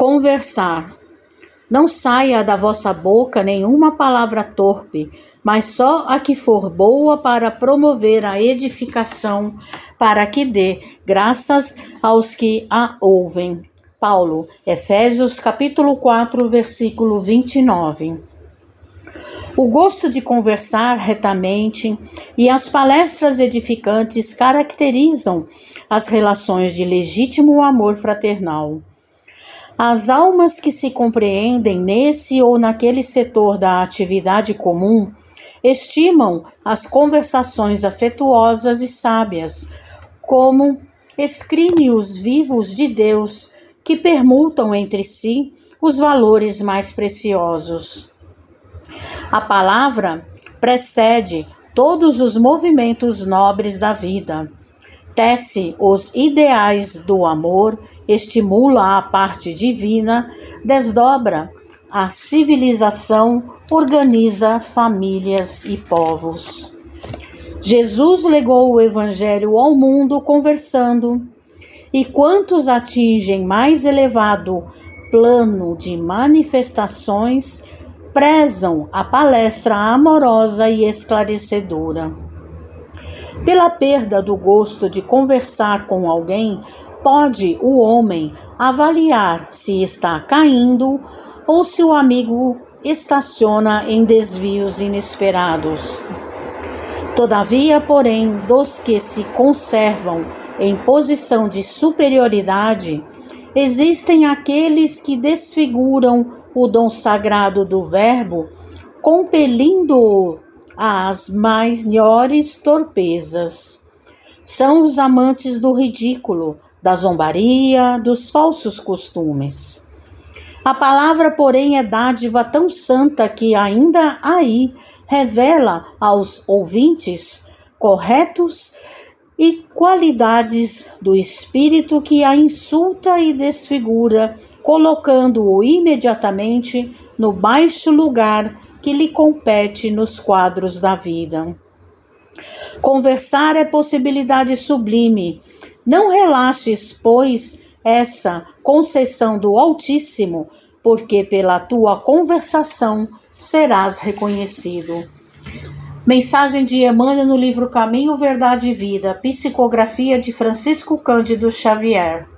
Conversar. Não saia da vossa boca nenhuma palavra torpe, mas só a que for boa para promover a edificação, para que dê graças aos que a ouvem. Paulo, Efésios capítulo 4, versículo 29. O gosto de conversar retamente e as palestras edificantes caracterizam as relações de legítimo amor fraternal. As almas que se compreendem nesse ou naquele setor da atividade comum estimam as conversações afetuosas e sábias como escrínios vivos de Deus que permutam entre si os valores mais preciosos. A palavra precede todos os movimentos nobres da vida tece os ideais do amor, estimula a parte divina, desdobra a civilização, organiza famílias e povos. Jesus legou o Evangelho ao mundo conversando, e quantos atingem mais elevado plano de manifestações prezam a palestra amorosa e esclarecedora. Pela perda do gosto de conversar com alguém, pode o homem avaliar se está caindo ou se o amigo estaciona em desvios inesperados. Todavia, porém, dos que se conservam em posição de superioridade, existem aqueles que desfiguram o dom sagrado do Verbo, compelindo-o às maiores torpezas. São os amantes do ridículo, da zombaria, dos falsos costumes. A palavra, porém, é dádiva tão santa que ainda aí revela aos ouvintes corretos e qualidades do espírito que a insulta e desfigura, colocando-o imediatamente no baixo lugar que lhe compete nos quadros da vida. Conversar é possibilidade sublime. Não relaxes, pois, essa concessão do Altíssimo, porque pela tua conversação serás reconhecido. Mensagem de Emmanuel no livro Caminho, Verdade e Vida, psicografia de Francisco Cândido Xavier.